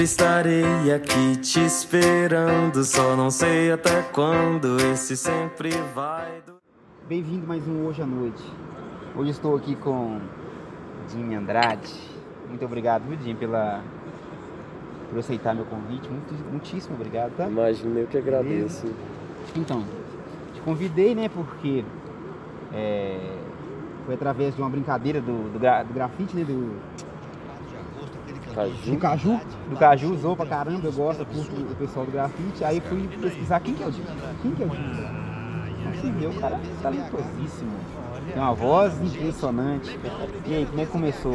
Sempre estarei aqui te esperando. Só não sei até quando esse sempre vai. Bem-vindo mais um Hoje à Noite. Hoje estou aqui com Jimmy Andrade. Muito obrigado, viu, Jim, pela por aceitar meu convite. Muito, muitíssimo obrigado, tá? Imagina, eu que agradeço. Então, te convidei, né, porque é, foi através de uma brincadeira do, do, gra, do grafite, né, do Caju. do Caju, do Caju, usou pra caramba, eu gosto, curto o pessoal do grafite. Aí fui pesquisar quem que é o Jim, quem que é o Jim Assim, meu, o cara é talentosíssimo. Tem uma voz impressionante. E aí, como é que começou?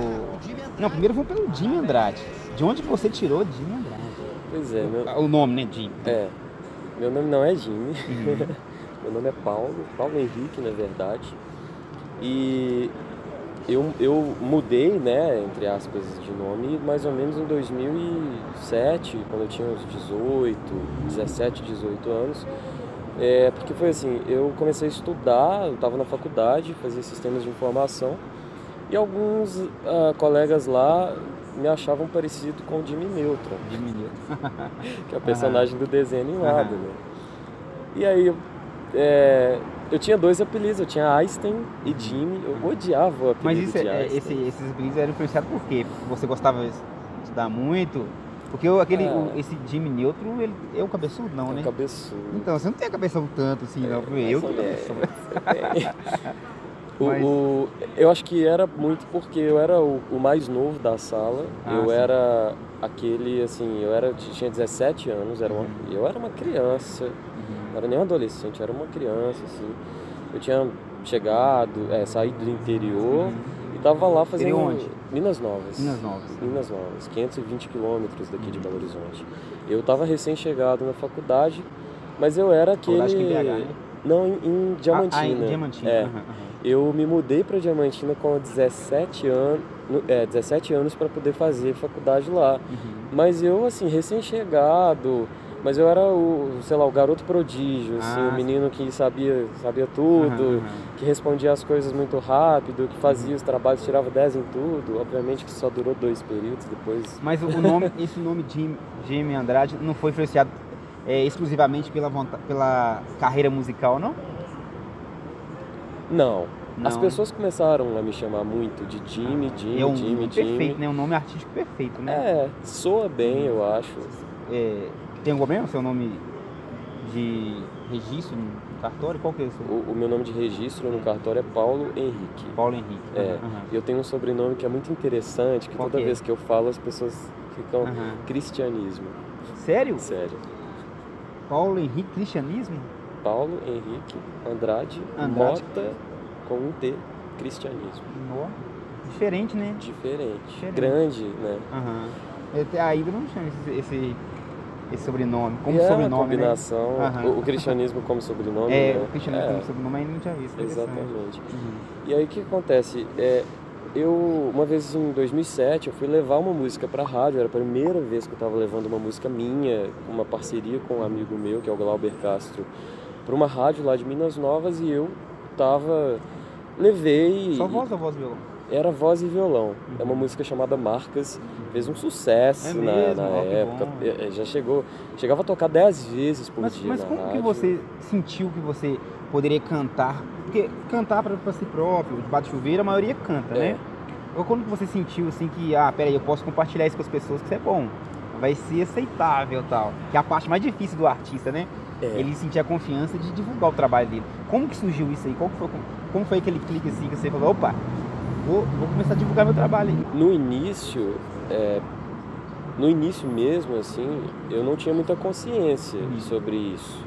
Não, primeiro vamos pelo Jim Andrade. De onde você tirou Jim Andrade? Pois é, meu, O nome, né, Jim? é, meu nome não é Jimmy, Uhum. meu nome é Paulo, Paulo Henrique, na verdade. E eu, eu mudei, né, entre aspas, de nome mais ou menos em 2007, quando eu tinha uns 18, 17, 18 anos. É, porque foi assim, eu comecei a estudar, eu estava na faculdade, fazia sistemas de informação, e alguns ah, colegas lá me achavam parecido com o Jimmy Neutron, Jimmy Newton. que é o personagem do desenho animado, né? E aí, é, eu tinha dois apelidos, eu tinha Einstein e Jimmy, eu odiava o apelido Mas isso, de é, esse, esses apelidos eram influenciados por quê? Você gostava de estudar muito? Porque o- aquele, Ah. o- esse Jimmy Neutron, ele é o cabeçudo, não, É né? cabeçudo. Então, você não tem a cabeção tanto assim, não. mais Eu tenho menos. cabeção. O, Mas- o- eu acho que era muito porque eu era o, o mais novo da sala. Ah, eu sim. era aquele, assim, eu era, tinha 17 anos, era uma, Uhum. eu era uma criança, não era nem um adolescente, era uma criança, assim. Eu tinha chegado, é, saído do interior e tava lá fazendo. Interior onde? Minas Novas. Minas Novas. Minas Novas, 520 quilômetros daqui de Belo Horizonte. Eu tava recém-chegado na faculdade, mas eu era aquele. Faculdade aqui em BH, né? Não, em, em Diamantina. Ah, em Diamantina. É. aham. Eu me mudei para Diamantina com 17 anos, é, 17 anos para poder fazer faculdade lá. Uhum. Mas eu assim, recém-chegado, mas eu era o, sei lá, o garoto prodígio, assim, Ah, o menino que sabia, sabia tudo, que respondia as coisas muito rápido, que fazia os trabalhos, tirava 10 em tudo. Obviamente que só durou dois períodos, depois Mas o nome, esse nome Jim, Jimmy Andrade não foi influenciado é, exclusivamente pela, vonta- pela carreira musical, não? não. As Não. pessoas começaram a me chamar muito de Jimmy, Jimmy, é um Jimmy, nome Jimmy. perfeito, né? Um nome artístico perfeito, né? É, soa bem, eu acho. É, tem algum problema seu nome de registro no cartório? Qual que é o seu? O, o meu nome de registro no cartório é Paulo Henrique. Paulo Henrique. É, Aham, eu tenho um sobrenome que é muito interessante, que Qual toda que é? vez que eu falo as pessoas ficam aham. cristianismo. Sério? Sério. Paulo Henrique Cristianismo? Paulo Henrique Andrade, Andrade. Mota com um T, cristianismo. Nó. Diferente, né? Diferente. Diferente. Grande, né? Aham. Até A Hidra não chama esse, esse, esse sobrenome. Como é sobrenome, né? combinação, Aham. o, o cristianismo como sobrenome, É, né? o cristianismo É, como sobrenome ainda não tinha visto. Exatamente. Uhum. E aí o que acontece? É, eu, uma vez em 2007, eu fui levar uma música pra rádio, era a primeira vez que eu estava levando uma música minha, uma parceria com um amigo meu, que é o Glauber Castro, para uma rádio lá de Minas Novas e eu tava. Levei. Só voz ou voz violão? Era voz e violão. É uma música chamada Marcas, fez um sucesso É na, mesmo? na Ó, que época. bom. É, é, Já chegou. Chegava a tocar 10 vezes por Mas, dia. mas como que rádio. você sentiu que você poderia cantar? Porque cantar para si próprio, de chuveiro, a maioria canta, É. né? Ou quando que você sentiu assim que, ah, peraí, eu posso compartilhar isso com as pessoas, que isso é bom. Vai ser aceitável e tal. Que é a parte mais difícil do artista, né? É. Ele sentir a confiança de divulgar o trabalho dele. Como que surgiu isso aí? Qual que foi, como foi aquele clique assim que você falou, opa, vou, vou começar a divulgar meu trabalho aí. No início, é, no início mesmo, assim, eu não tinha muita consciência Uhum. sobre isso.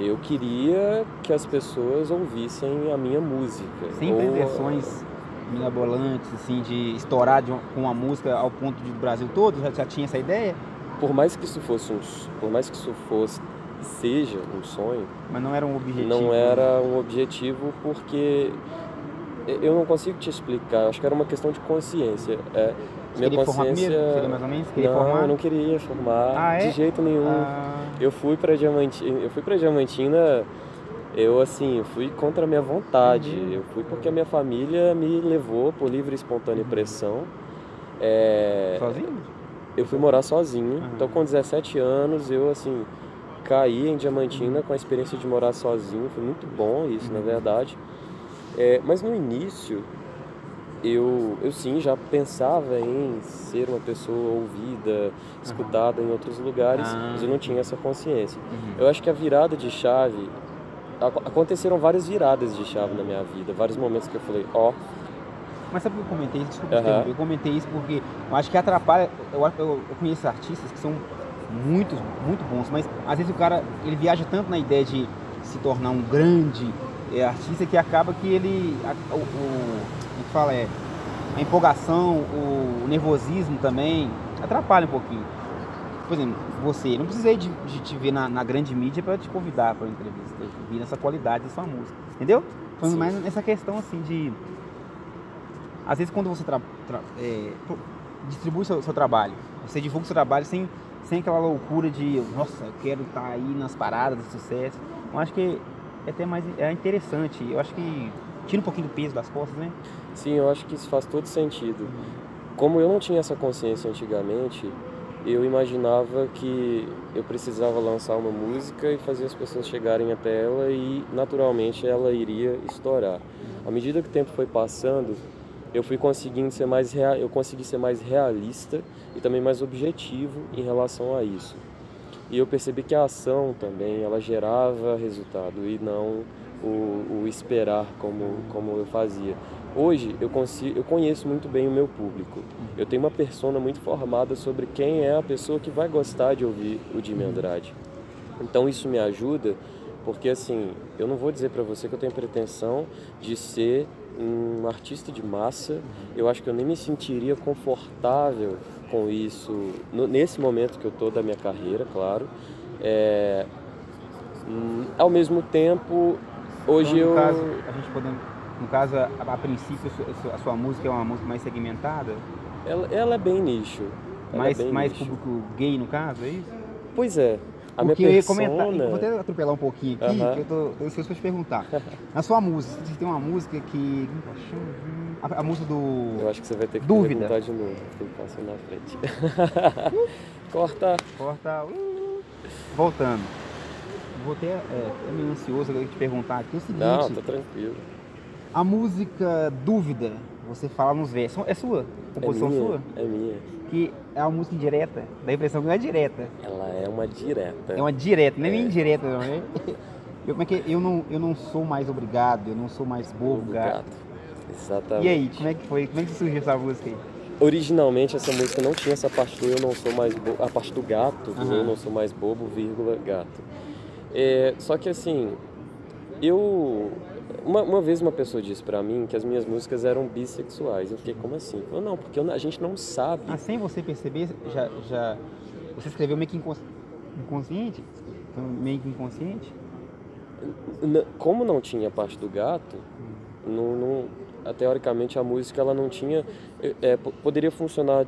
Eu queria que as pessoas ouvissem a minha música. Sem Ou- pretensões mirabolantes, assim, de estourar de uma- com uma música ao ponto de Brasil todo? Já, já tinha essa ideia? Por mais que isso fosse um, por mais que isso fosse seja um sonho, Mas não era um objetivo. não era um objetivo porque eu não consigo te explicar. Acho que era uma questão de consciência. É, minha queria formar consciência. Seria mais ou menos? Queria não, formar? eu não queria formar Ah, é? de jeito nenhum. Ah, Eu fui para Diamantina, eu fui para Diamantina, eu assim, eu fui contra a minha vontade. Uhum. Eu fui porque a minha família me levou por livre e espontânea pressão. É, sozinho? Eu fui morar sozinho, então com 17 anos eu assim caí em Diamantina com a experiência de morar sozinho, foi muito bom isso, na verdade. É, mas no início eu, eu sim já pensava em ser uma pessoa ouvida, escutada em outros lugares, Ah. mas eu não tinha essa consciência. Eu acho que a virada de chave ac- aconteceram várias viradas de chave na minha vida, vários momentos que eu falei, ó, Mas sabe por que eu comentei isso? Desculpa interromper, Eu comentei isso porque eu acho que atrapalha. Eu, eu, eu conheço artistas que são muito, muito bons, mas às vezes o cara ele viaja tanto na ideia de se tornar um grande é, artista que acaba que ele. a- o, o, como que fala? É, a empolgação, o, nervosismo também atrapalha um pouquinho. Por exemplo, você, não precisei de, de te ver na, na grande mídia para te convidar para uma entrevista. Eu vi nessa qualidade da sua música. Entendeu? Foi Sim. mais nessa questão assim de. Às vezes quando você tra- tra- é, distribui seu, seu trabalho, você divulga o seu trabalho sem, sem aquela loucura de nossa, eu quero estar aí nas paradas de sucesso. Eu acho que é até mais é interessante. Eu acho que tira um pouquinho do peso das costas, né? Sim, eu acho que isso faz todo sentido. Como eu não tinha essa consciência antigamente, eu imaginava que eu precisava lançar uma música e fazer as pessoas chegarem até ela e naturalmente ela iria estourar. À medida que o tempo foi passando, eu fui conseguindo ser mais rea... eu consegui ser mais realista e também mais objetivo em relação a isso. E eu percebi que a ação também ela gerava resultado e não o, o esperar como como eu fazia. Hoje eu consigo, eu conheço muito bem o meu público. Eu tenho uma persona muito formada sobre quem é a pessoa que vai gostar de ouvir o Jimmy Andrade. Então isso me ajuda, porque assim, eu não vou dizer para você que eu tenho pretensão de ser um artista de massa. Eu acho que eu nem me sentiria confortável com isso no- nesse momento que eu tô da minha carreira, claro. É, hum, ao mesmo tempo, hoje Então, no eu caso, a gente podendo, no caso, a, a princípio, a sua, música é uma música mais segmentada, ela, ela é bem nicho. Ela mais, é bem mais nicho. público gay, no caso, é isso? Pois é. A Porque minha eu ia comentar, eu vou até atropelar um pouquinho aqui, Aham. que eu tô, ansioso pra te perguntar. Na sua música, você tem uma música que. A, a música do. Eu acho que você vai ter que Dúvida. perguntar de novo. Tem que passar na frente. Corta. Corta. uh, voltando. Vou até. É, meio ansioso agora te perguntar aqui o seguinte. Não, tá tranquilo. A música Dúvida, você fala nos versos. É sua? Composição é minha, sua? É minha. Que é uma música indireta. Dá a impressão que não é direta. Ela é uma direta. É uma direta, não é nem É. indireta, não, né? Eu, como é que é? eu, não, eu não sou mais obrigado, eu não sou mais bobo, do gato. gato. Exatamente. E aí, como é que foi? Como é que surgiu essa música aí? Originalmente essa música não tinha essa parte do eu não sou mais bobo, a parte do gato, do Aham. eu não sou mais bobo, vírgula, gato. É, só que assim, eu uma, uma vez uma pessoa disse pra mim que as minhas músicas eram bissexuais. Eu fiquei como assim? Falou, não, porque eu- a gente não sabe. Ah, sem você perceber, já, já você escreveu meio que incons- inconsciente? Meio que inconsciente? Como não tinha parte do gato, não, não- teoricamente a música ela não tinha. é, po- poderia funcionar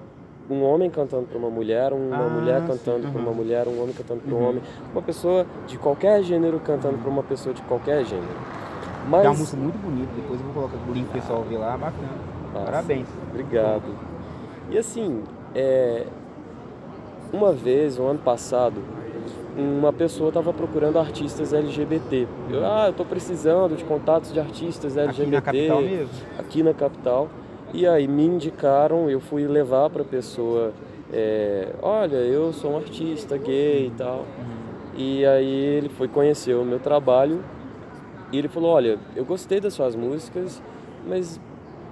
um homem cantando para uma mulher, uma Ah, mulher cantando para uma uhum. mulher, um homem cantando para um Uhum. homem, uma pessoa de qualquer gênero cantando para uma pessoa de qualquer gênero. É uma Mas, música muito bonita, depois eu vou colocar o link pro pessoal ver lá, bacana. Nossa, Parabéns. Obrigado. E assim, é, uma vez, um ano passado, uma pessoa estava procurando artistas LGBT. Eu, ah, eu estou precisando de contatos de artistas LGBT Aqui na capital mesmo? aqui na capital. E aí me indicaram, eu fui levar para a pessoa, é, olha, eu sou um artista gay e tal. E aí ele foi conhecer o meu trabalho e ele falou, olha, eu gostei das suas músicas, mas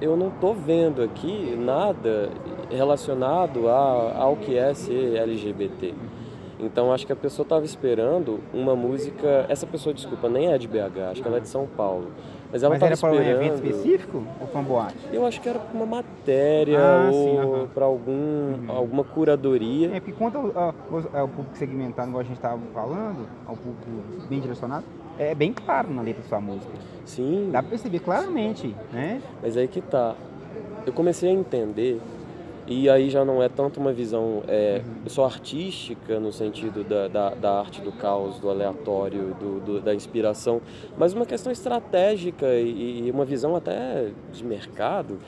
eu não tô vendo aqui nada relacionado a, ao que é ser LGBT. Então acho que a pessoa estava esperando uma música. Essa pessoa, desculpa, nem é de BH, acho que ela é de São Paulo. Mas ela estava para um esperando. evento específico ou foi uma boate? Eu acho que era para uma matéria Ah, ou. Uhum. para algum alguma curadoria. É, porque quanto ao, ao- ao público segmentado, igual a gente estava falando, ao público bem direcionado, é bem claro na letra da sua música. Sim. Dá pra perceber claramente, né? Mas aí que tá. Eu comecei a entender, e aí já não é tanto uma visão é, só artística, no sentido da, da, da arte do caos, do aleatório, do, do- da inspiração, mas uma questão estratégica e, e uma visão até de mercado,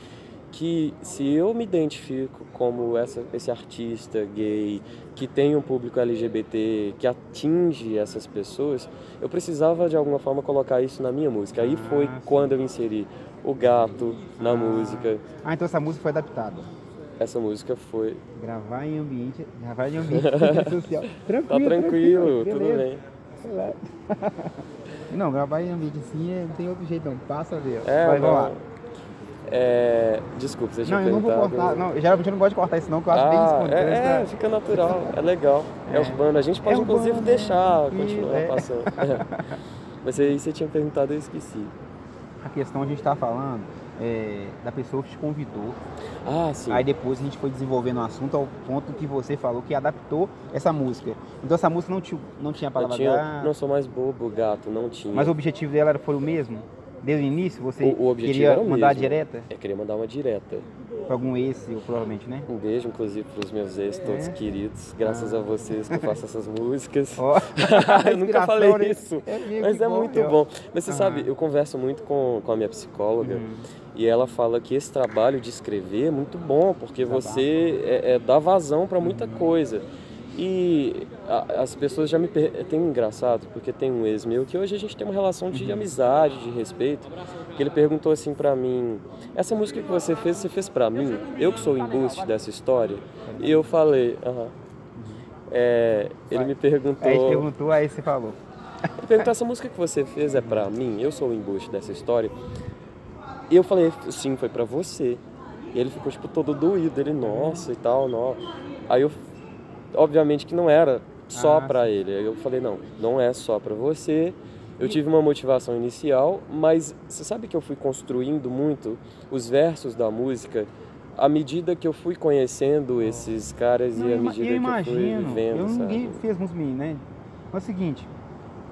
que se eu me identifico como essa, esse artista gay que tem um público LGBT, que atinge essas pessoas, eu precisava de alguma forma colocar isso na minha música. Aí foi Ah, sim. quando eu inseri o gato na música. Ah, então essa música foi adaptada. Essa música foi. Gravar em ambiente. Gravar em ambiente social. Tranquilo. Tá tranquilo, tudo beleza. bem. Não, gravar em ambiente assim é- não tem outro jeito não. Passa a ver. É, Vai, vamos lá. É, desculpa, você tinha Não, eu não vou cortar. Não, geralmente eu não gosto de cortar isso não, que eu acho bem Ah, espontâneo. é, é, fica natural, é legal. É, É. urbano. A gente pode É inclusive urbano, deixar, é. continuar É. passando. Mas aí você tinha perguntado, eu esqueci. A questão a gente tá falando é, da pessoa que te convidou. Ah, sim. Aí depois a gente foi desenvolvendo o assunto ao ponto que você falou que adaptou essa música. Então essa música não, tinha não tinha a Eu palavra tinha, gato, não sou mais bobo, gato, não tinha. mas o objetivo dela era- foi o mesmo? Desde o início você O- o queria mandar mesmo. direta Eu queria mandar uma direta. para algum ex, provavelmente, né? Um beijo, inclusive, para os meus ex, todos É? queridos. Graças a vocês que eu faço essas músicas. Ó, eu nunca falei isso. É Mas é bom, muito ó. bom. Mas você Aham. sabe, eu converso muito com, com a minha psicóloga Uhum. E ela fala que esse trabalho de escrever é muito bom, porque você é, é, dá vazão para muita coisa. E a- as pessoas já me per... tem um engraçado, porque tem um ex meu que hoje a gente tem uma relação de amizade, de respeito, que ele perguntou assim pra mim: "Essa música que você fez, você fez pra mim? Eu que sou o embuste dessa história?" E eu falei: "Aham". É, ele me perguntou, Aí perguntou, aí você falou. ele perguntou: "Essa música que você fez é pra mim? Eu sou o embuste dessa história?" E eu falei: "Sim, foi pra você." E ele ficou tipo todo doído, ele, nossa e tal, não. Aí eu obviamente que não era só Ah, pra ele. Aí eu falei, não, não é só pra você. Eu tive uma motivação inicial, mas você sabe que eu fui construindo muito os versos da música à medida que eu fui conhecendo esses caras Não, e à medida eu que eu fui imagino, vivendo, eu, sabe? ninguém fez música minha, né? Mas é o seguinte,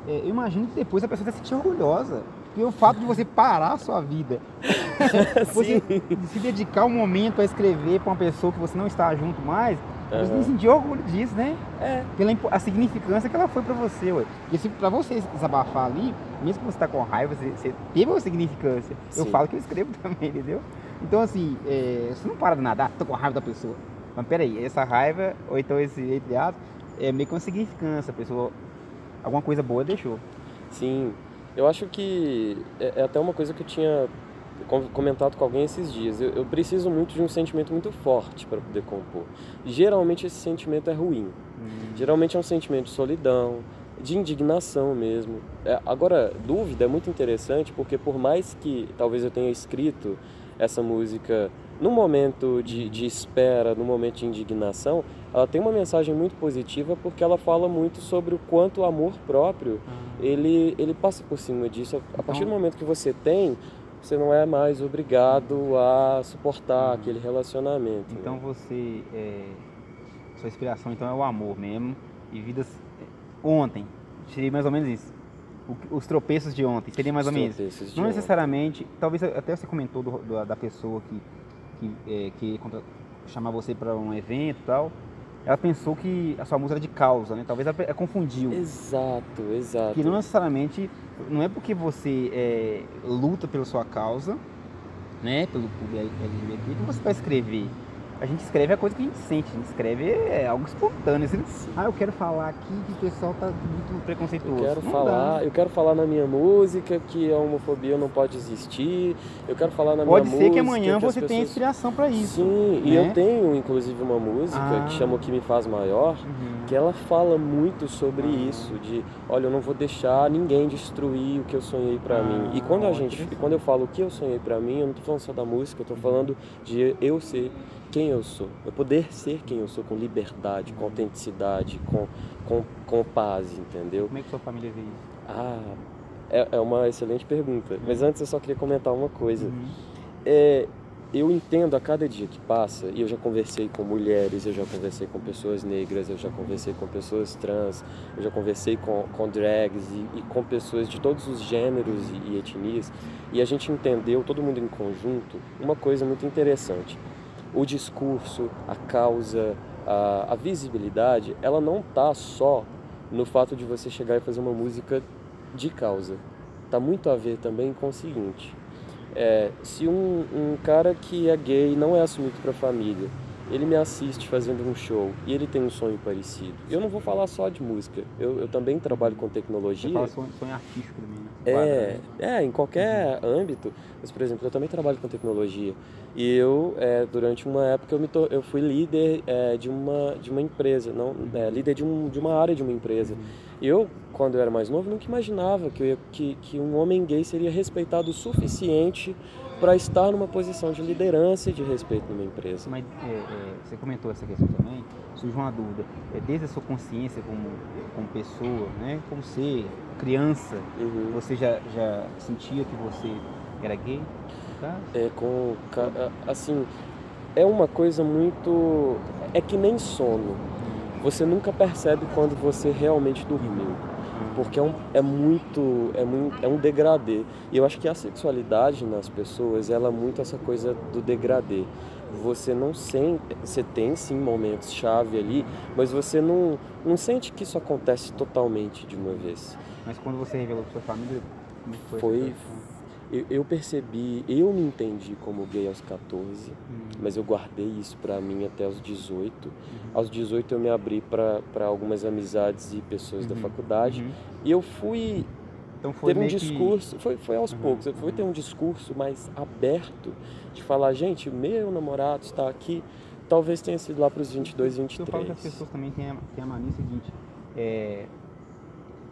é, eu imagino que depois a pessoa vai se sentir orgulhosa. Porque o fato de você parar a sua vida, você se dedicar um momento a escrever para uma pessoa que você não está junto mais, você tem que sentir orgulho disso, né? É, Pela a significância que ela foi para você, ué. Porque se pra você desabafar ali, mesmo que você tá com raiva, você, você teve uma significância. Eu Sim. falo que eu escrevo também, entendeu? Então assim, é, você não para do nada, ah, tô com raiva da pessoa. Mas peraí, essa raiva, ou então esse entre aspas, é meio que uma significância, a pessoa. Alguma coisa boa deixou. Sim, eu acho que é, é até uma coisa que eu tinha com- comentado com alguém esses dias. Eu, eu preciso muito de um sentimento muito forte para poder compor. Geralmente esse sentimento é ruim. Geralmente é um sentimento de solidão, de indignação mesmo. É, agora, dúvida é muito interessante porque por mais que talvez eu tenha escrito essa música no momento de, de espera, no momento de indignação, ela tem uma mensagem muito positiva porque ela fala muito sobre o quanto o amor próprio ele, ele passa por cima disso. A partir do momento que você tem, você não é mais obrigado a suportar aquele relacionamento. né? Então você. é, sua inspiração então é o amor mesmo. E vidas. Ontem. Seria mais ou menos isso. O- os tropeços de ontem. Seria mais ou Os menos. tropeços de Não ontem. necessariamente, talvez até você comentou do- do- da pessoa que, que, é, que chamar você para um evento e tal. Ela pensou que a sua música era de causa, né? Talvez ela, ela confundiu. Exato, exato. Que não necessariamente, não é porque você é, luta pela sua causa, né? Pelo público LGBT, que você vai escrever. A gente escreve a coisa que a gente sente, a gente escreve é algo espontâneo. Assim, ah, eu quero falar aqui que o pessoal tá muito preconceituoso. Eu quero Não falar, dá. eu quero falar na minha música que a homofobia não pode existir. Eu quero falar na Pode minha ser música que amanhã que você tenha pessoas- inspiração para isso. Sim, e né? eu tenho inclusive uma música Ah. que chama O que me faz maior, Uhum. que ela fala muito sobre Ah. isso, de olha, eu não vou deixar ninguém destruir o que eu sonhei pra Ah, mim. E quando a gente, quando eu falo o que eu sonhei pra mim, eu não tô falando só da música, eu tô falando de eu ser quem eu sou. Eu poder ser quem eu sou com liberdade, com autenticidade, com, com, com paz, entendeu? Como é que sua família vê isso? Ah, é, é uma excelente pergunta. Mas antes eu só queria comentar uma coisa. Uhum. É, eu entendo a cada dia que passa, e eu já conversei com mulheres, eu já conversei com pessoas negras, eu já conversei com pessoas trans, eu já conversei com, com drags e, e com pessoas de todos os gêneros e, e etnias, e a gente entendeu, todo mundo em conjunto, uma coisa muito interessante. O discurso, a causa, a, a visibilidade, ela não tá só no fato de você chegar e fazer uma música de causa. Tá muito a ver também com o seguinte. É, se um, um cara que é gay não é assumido para a família, ele me assiste fazendo um show e ele tem um sonho parecido. Eu não vou falar só de música, eu, eu também trabalho com tecnologia. Você fala sonho, sonho artístico também, né? É, é, em qualquer uhum. âmbito. Mas, por exemplo, eu também trabalho com tecnologia. E eu, é, durante uma época, eu, me to... eu fui líder é, de, uma, de uma empresa, não, é, líder de, um, de uma área de uma empresa. Uhum. E eu, quando eu era mais novo, nunca imaginava que, ia, que, que um homem gay seria respeitado o suficiente para estar numa posição de liderança e de respeito numa empresa. Mas é, é, você comentou essa questão também, surge uma dúvida. É, desde a sua consciência como, como pessoa, né, como ser criança, uhum. você já, já sentia que você era gay? É, com. Assim, é uma coisa muito. É que nem sono. Você nunca percebe quando você realmente dormiu porque é, um, é muito é muito é um degradê. E eu acho que a sexualidade nas pessoas ela é muito essa coisa do degradê. Você não sente você tem sim momentos chave ali mas você não não sente que isso acontece totalmente de uma vez. Mas quando você revelou para sua família como foi, foi eu, eu, percebi, eu me entendi como gay aos 14, uhum. Mas eu guardei isso para mim até os 18. Uhum. Aos 18 eu me abri para algumas amizades e pessoas uhum. da faculdade uhum. e eu fui então foi ter um discurso, que... foi, foi aos uhum. poucos, eu fui ter um discurso mais aberto de falar, gente, meu namorado está aqui, talvez tenha sido lá para os 22, 23. Eu falo que as pessoas também têm a, têm a mania seguinte, é,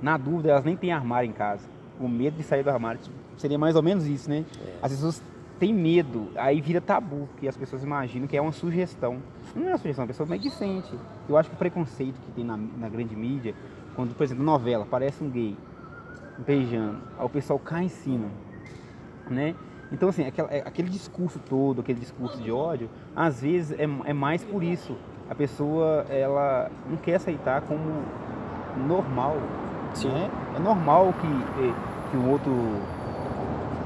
na dúvida elas nem têm armário em casa, o medo de sair do armário, tipo, Seria mais ou menos isso, né? É. As pessoas têm medo, aí vira tabu, que as pessoas imaginam que é uma sugestão. Não é uma sugestão, a pessoa meio que sente. Eu acho que o preconceito que tem na, na grande mídia, quando, por exemplo, novela, aparece um gay beijando, aí o pessoal cai em cima, né? Então, assim, aquele, é, aquele discurso todo, aquele discurso de ódio, às vezes é, é mais por isso. A pessoa, ela não quer aceitar como normal. Sim. Né? É normal que, eh, que o outro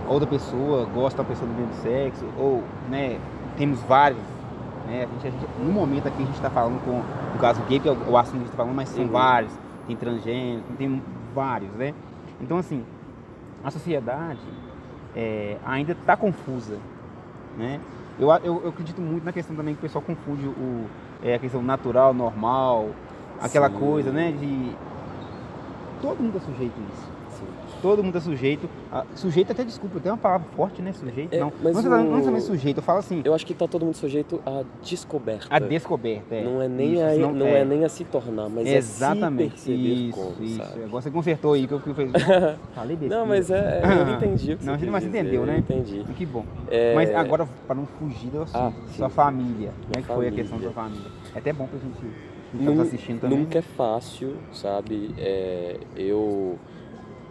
outra pessoa gosta da pessoa do mesmo sexo, ou, né, temos vários, né, a gente, a gente, no momento aqui a gente está falando com, no caso gay, que é o, o assunto que a gente está falando, mas são uhum. vários, tem transgênero, tem vários, né, então assim, a sociedade é, ainda está confusa, né, eu, eu, eu, acredito muito na questão também que o pessoal confunde o, é, a questão natural, normal, aquela Sim. coisa, né, de todo mundo é sujeito a isso todo mundo é sujeito. A, sujeito até, desculpa, tem uma palavra forte, né? Sujeito. É, não, mas não, o... não, não é sujeito, eu falo assim. Eu acho que tá todo mundo sujeito à descoberta. A descoberta, é. Não é nem, isso, a, não, não é. é. nem a se tornar, mas Exatamente. é se perceber isso, como, isso. Sabe? Agora você consertou aí que eu fez. Falei besteira. Não, mas é, é eu entendi o que não, você Mas dizer, entendeu, né? Entendi. Que bom. É... Mas agora, para não fugir da sua, ah, sua família, como é que foi a questão da sua família? É até bom pra gente... Tá assistindo também. Nunca é fácil, sabe? É, eu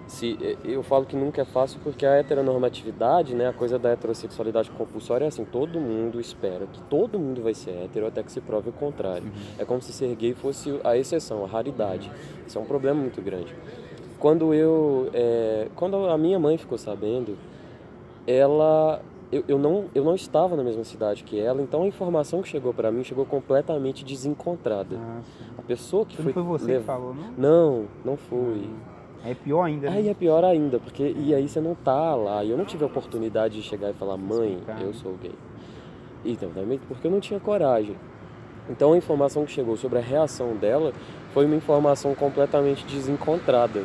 se eu falo que nunca é fácil porque a heteronormatividade, né, a coisa da heterossexualidade compulsória é assim, todo mundo espera que todo mundo vai ser hétero até que se prove o contrário. Uhum. É como se ser gay fosse a exceção, a raridade. Isso é um problema muito grande. Quando eu, é, quando a minha mãe ficou sabendo, ela eu, eu, não, eu não estava na mesma cidade que ela, então a informação que chegou para mim chegou completamente desencontrada. Ah, a pessoa que foi. Não foi você lev... que falou, não? Não, não foi. Ah. É pior ainda. Né? Aí é pior ainda, porque e aí você não tá lá. E eu não tive a oportunidade de chegar e falar, mãe, eu sou gay. Então, também porque eu não tinha coragem. Então a informação que chegou sobre a reação dela foi uma informação completamente desencontrada.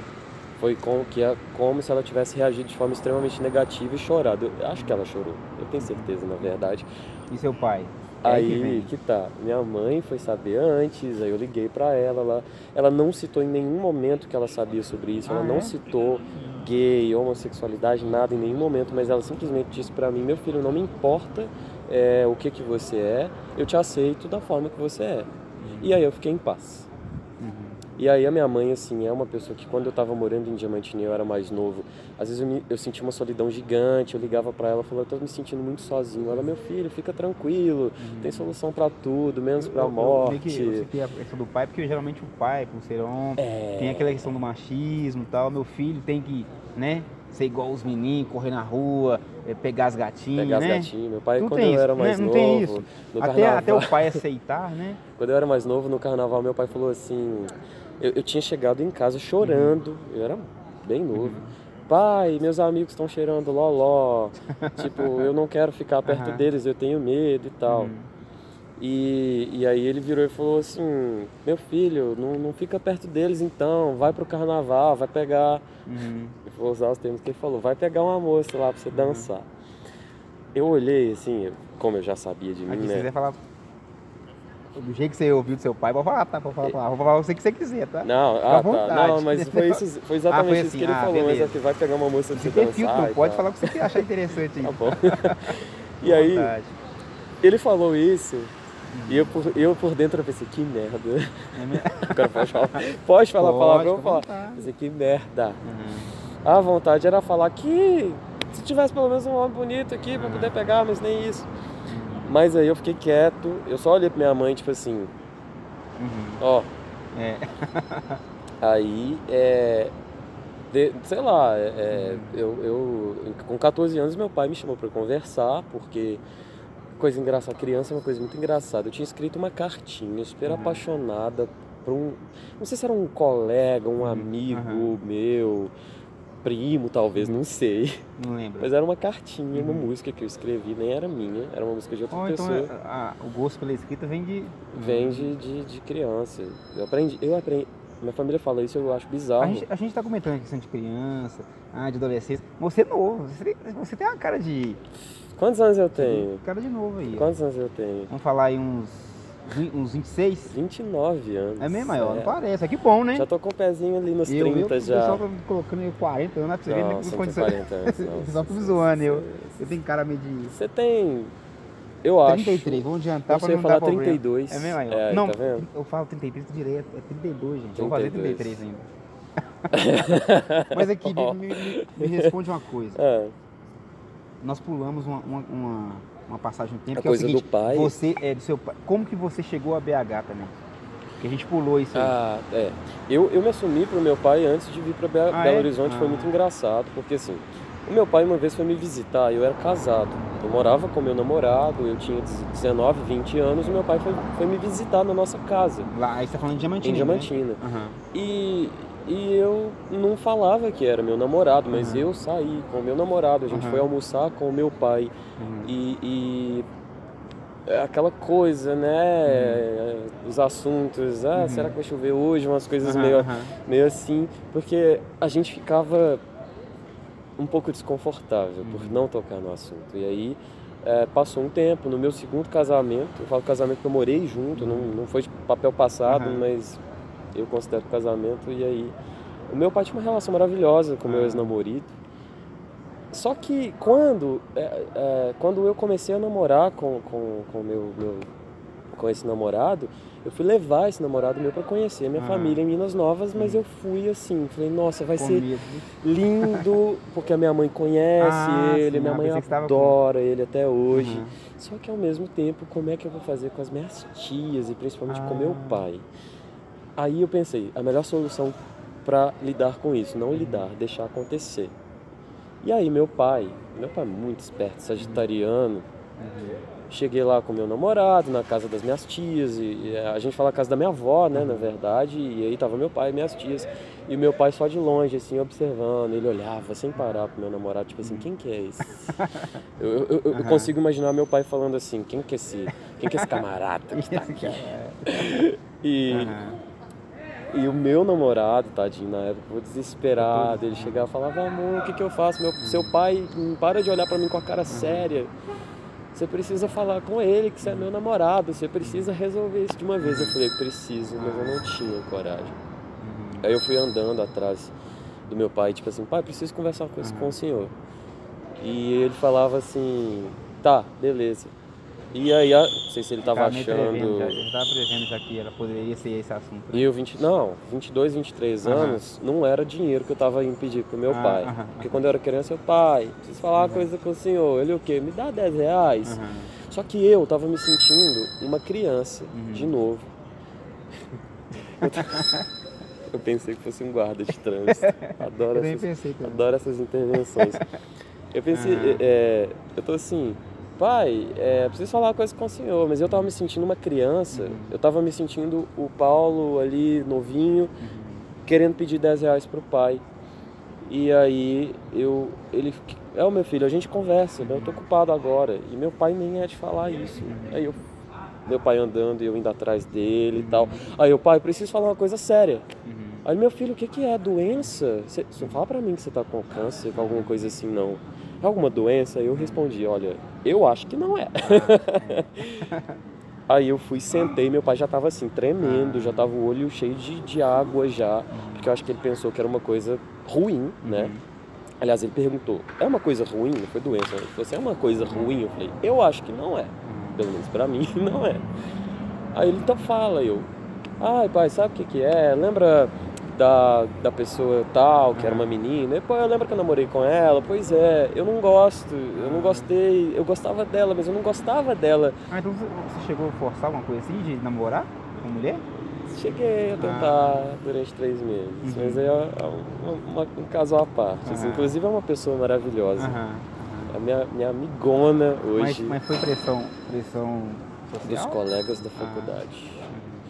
Foi como, que é, como se ela tivesse reagido de forma extremamente negativa e chorado. Eu acho que ela chorou, eu tenho certeza, na verdade. E seu pai? É aí que, que, tá. Minha mãe foi saber antes, aí eu liguei para ela, ela, ela não citou em nenhum momento que ela sabia sobre isso, ah, ela não é? citou gay, homossexualidade, nada em nenhum momento, mas ela simplesmente disse para mim, meu filho, não me importa é, o que que você é, eu te aceito da forma que você é. E aí eu fiquei em paz. E aí a minha mãe, assim, é uma pessoa que quando eu estava morando em Diamantini, eu era mais novo, às vezes eu, me, eu sentia uma solidão gigante, eu ligava para ela e falava, eu tô me sentindo muito sozinho. Ela, meu filho, fica tranquilo, uhum. tem solução para tudo, menos para a morte. Eu, eu, eu a questão do pai, porque geralmente o pai, por ser homem, é... tem aquela questão do machismo e tal, meu filho tem que, né, ser igual os meninos, correr na rua, eh, pegar as gatinhas, pegar né? as gatinhas. Meu pai, não quando eu isso, era mais né? não novo... Tem isso. Até, carnaval... até o pai aceitar, né? quando eu era mais novo, no carnaval, meu pai falou assim eu, eu tinha chegado em casa chorando, uhum. eu era bem novo. Uhum. pai, meus amigos estão cheirando loló, tipo, eu não quero ficar perto deles, eu tenho medo e tal. Uhum. E, e aí ele virou e falou assim, meu filho, não, não fica perto deles então, vai pro carnaval, vai pegar. Uhum. Eu vou usar os termos que ele falou, vai pegar uma moça lá pra você dançar. Eu olhei assim, como eu já sabia de mim, Aqui, né? quiser falar do jeito que você ouviu do seu pai, pode falar, tá? Pode falar, pode falar o que você quiser, tá? Não, ah, tá. vontade. Não, mas foi, isso, foi exatamente Ah, foi isso assim, que ele ah, falou, mas beleza. é que vai pegar uma moça pra você dançar. filtro, pode tal. falar o que você achar interessante aí. Tá bom. e aí, vontade. ele falou isso, e eu por, eu por dentro eu pensei, que merda. É mesmo? Agora pode falar, pode falar a palavra, eu vou falar. vontade. Pensei, que merda. Uhum. A vontade era falar que se tivesse pelo menos um homem bonito aqui pra poder pegar, mas nem isso. Mas aí eu fiquei quieto, eu só olhei pra minha mãe, tipo assim, Uhum. ó, É. Aí, é, de- sei lá, é, eu, eu- com 14 anos meu pai me chamou para conversar, porque coisa engraçada, criança é uma coisa muito engraçada. Eu tinha escrito uma cartinha super apaixonada para um, não sei se era um colega, um amigo aham. meu, primo talvez, não sei, Não lembro. mas era uma cartinha, uma Uhum. música que eu escrevi, nem era minha, era uma música de outra Ou então pessoa. é, a- o gosto pela escrita vem de. Vem de, de, de criança. Eu aprendi, eu aprendi, minha família fala isso, eu acho bizarro. A gente, a gente tá comentando a questão de criança, ah, de adolescência. Você é novo, você tem, você tem uma cara de. Quantos anos eu tenho? Cara de novo aí. Quantos anos eu tenho? Vamos falar aí uns, uns 26? 29 anos. É mesmo maior, não É. parece. É que bom, né? Já tô com o pezinho ali nos eu, 30 eu, já. O pessoal tá me colocando aí 40 anos, pra você ver Não, não tem condições. 40 anos, não. O pessoal tá me zoando, eu. Eu tenho cara meio de. Você tem. Eu acho. 33, vamos adiantar pra não falar dar problema. 32. É aí, ó. É, não, tá eu falo 33 direto, é 32, gente. Eu vou fazer 32. 33 ainda. Mas aqui, me, me- me- me responde uma coisa. É, Nós pulamos uma, uma, uma, uma passagem no tempo, A que é o coisa do seguinte, pai. Você é do seu pai. Como que você chegou a BH também? Que a gente pulou isso aí. ah, é. Eu, eu me assumi pro meu pai antes de vir pra Be Ah, Belo é? Horizonte, foi Ah. muito engraçado, porque assim, o meu pai uma vez foi me visitar, eu era casado. Eu morava com meu namorado, eu tinha 19, 20 anos, e meu pai foi, foi me visitar na nossa casa, Lá, aí você tá falando de Diamantina. em Diamantina. Né? Aham. E, e eu não falava que era meu namorado, mas Uhum. eu saí com o meu namorado, a gente Uhum. foi almoçar com o meu pai. Uhum. E, e é aquela coisa, né? Os assuntos, ah, Uhum. será que vai chover hoje? Umas coisas meio, meio assim, porque a gente ficava um pouco desconfortável por Uhum. não tocar no assunto. E aí é, passou um tempo, no meu segundo casamento, eu falo casamento que eu morei junto, não, não foi de papel passado, Uhum. mas eu considero casamento. E aí o meu pai tinha uma relação maravilhosa com o meu Ah. ex-namorado. Só que quando, é, é, quando eu comecei a namorar com, com, com, meu, meu, com esse namorado, eu fui levar esse namorado meu para conhecer a minha Ah. família em Minas Novas, mas eu fui assim, falei, nossa, vai Com ser medo. lindo, porque a minha mãe conhece Ah, ele, sim, minha ah, mãe tava com- adora ele até hoje. Uhum. Só que ao mesmo tempo, como é que eu vou fazer com as minhas tias e principalmente com Ah. meu pai? Aí eu pensei, a melhor solução para lidar com isso, não lidar, deixar acontecer. E aí meu pai, meu pai é muito esperto, sagitariano, Uhum. cheguei lá com meu namorado, na casa das minhas tias, e, a gente fala casa da minha avó, né, na verdade, e aí tava meu pai e minhas tias, e meu pai só de longe, assim, observando, ele olhava sem parar pro meu namorado, tipo assim, quem que é esse? eu, eu- eu- eu Aham. consigo imaginar meu pai falando assim, quem que é esse, quem que é esse camarada que tá Esse aqui? é- E, Aham. E o meu namorado, tadinho, na época, ficou desesperado. Ele chegava e falava, amor, o que, que eu faço? Meu, seu pai para de olhar pra mim com a cara séria. Você precisa falar com ele, que você é meu namorado. Você precisa resolver isso de uma vez. Eu falei, preciso, mas eu não tinha coragem. Uhum. Aí eu fui andando atrás do meu pai, tipo assim, pai, preciso conversar com, com o senhor. E ele falava assim, tá, beleza. E aí, a- não sei se ele tava Tava meio prevendo já, achando... eu tava prevendo já que era, poderia ser esse assunto. E eu, 20, não, 22, 23 Aham. anos, não era dinheiro que eu tava indo pedir pro meu Ah, pai. aham. Porque quando eu era criança, eu, pai, preciso falar uma coisa com o senhor. Ele, o quê? Me dá 10 reais. Só que eu tava me sentindo uma criança, Uhum. de novo. Eu, t- eu pensei que fosse um guarda de trânsito. Adoro Eu nem essas, pensei adoro essas intervenções. Eu pensei, Aham. é, eu tô assim, pai, é, preciso falar uma coisa com o senhor, mas eu tava me sentindo uma criança, Uhum. eu tava me sentindo o Paulo ali, novinho, querendo pedir 10 reais pro pai. E aí eu, ele, é o meu filho, a gente conversa, né? eu tô ocupado agora. E meu pai nem é de falar isso. Aí eu, meu pai andando e eu indo atrás dele e tal. Aí o pai, preciso falar uma coisa séria. Aí meu filho, o que que é? Doença? Você não fala pra mim que você tá com câncer, com alguma coisa assim, não. É alguma doença? Eu respondi, olha, eu acho que não é. Aí eu fui, sentei, meu pai já tava assim, tremendo, já tava o olho cheio de, de água já, porque eu acho que ele pensou que era uma coisa ruim, né? Aliás, ele perguntou, é uma coisa ruim? Não foi doença, ele falou assim, é uma coisa ruim? Eu falei, eu acho que não é. Pelo menos pra mim, não é. Aí ele, então fala, eu, ai pai, sabe o que que é? Lembra da, da pessoa tal, que era uma menina? E, pô, eu lembro que eu namorei com ela, pois é, eu não gosto, eu não gostei, eu gostava dela, mas eu não gostava dela. Ah, então você chegou a forçar alguma coisa assim de namorar com mulher? Cheguei a tentar durante três meses, mas aí é um, uma- um caso à parte. assim. Aham. Inclusive é uma pessoa maravilhosa. A minha, minha amigona Mas, hoje mas foi pressão, pressão dos social? colegas da faculdade.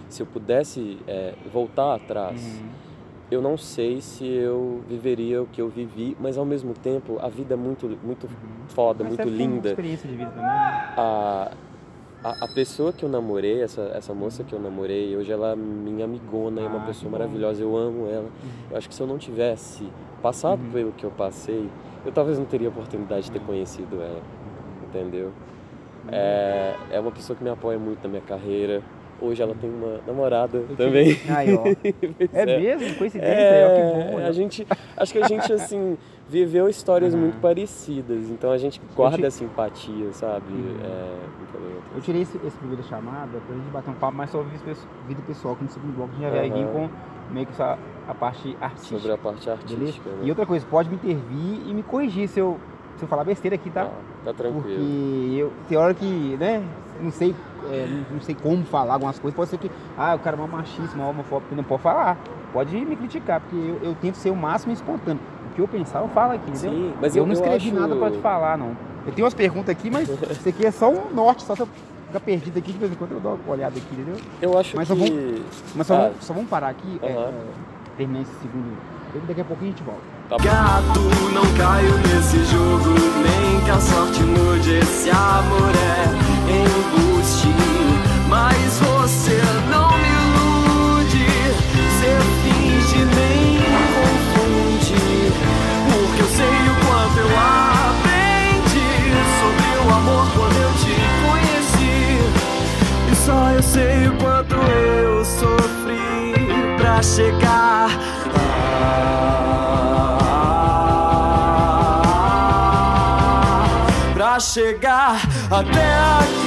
Se eu pudesse é, voltar atrás, Uhum. Eu não sei se eu viveria o que eu vivi, mas ao mesmo tempo a vida é muito, muito foda, Mas muito deve ter uma linda. experiência de vida também, né? A, a, a pessoa que eu namorei, essa, essa moça que eu namorei, hoje ela é minha amigona, é uma Ah, pessoa maravilhosa, eu amo ela. Eu acho que se eu não tivesse passado Uhum. pelo que eu passei, eu talvez não teria a oportunidade de ter conhecido ela, entendeu? É, é uma pessoa que me apoia muito na minha carreira. Hoje ela tem uma namorada Eu também. ó. Pois É mesmo? Coincidência? é, que bom. a gente, acho que a gente assim viveu histórias Uhum. muito parecidas, então a gente guarda te- essa empatia, sabe? Uhum. É. Eu tirei esse, esse primeiro chamada pra gente bater um papo mais sobre vida pessoal- que no segundo bloco a gente já vai vir Aham. com meio que essa, a parte artística. Sobre a parte artística, né? E outra coisa, pode me intervir e me corrigir se eu, se eu falar besteira aqui, tá? Tá, tá tranquilo. Porque eu, tem hora que, né, não sei, é, não, sei como falar algumas coisas. Pode ser que, ah, o cara é uma machista, uma homofóbico, não pode falar. Pode me criticar, porque eu, eu tento ser o máximo espontâneo. O que eu pensar, eu falo aqui, entendeu? Sim, mas eu, eu, não escrevi acho... nada pra te falar, não. Eu tenho umas perguntas aqui, mas isso aqui é só um norte, só se eu ficar perdido aqui, de vez em quando eu dou uma olhada aqui, entendeu? Eu acho Mas só que... Mas só, Ah. vamos, só vamos parar aqui, Aham. é, terminar esse segundo. Daqui a pouquinho a gente volta. Tá. Gato, não caio Amor é embuste, mas você não me ilude. Você finge nem confunde, porque eu sei o quanto eu aprendi sobre o amor quando eu te conheci. E só eu sei o quanto eu sofri pra chegar. Chegar até aqui.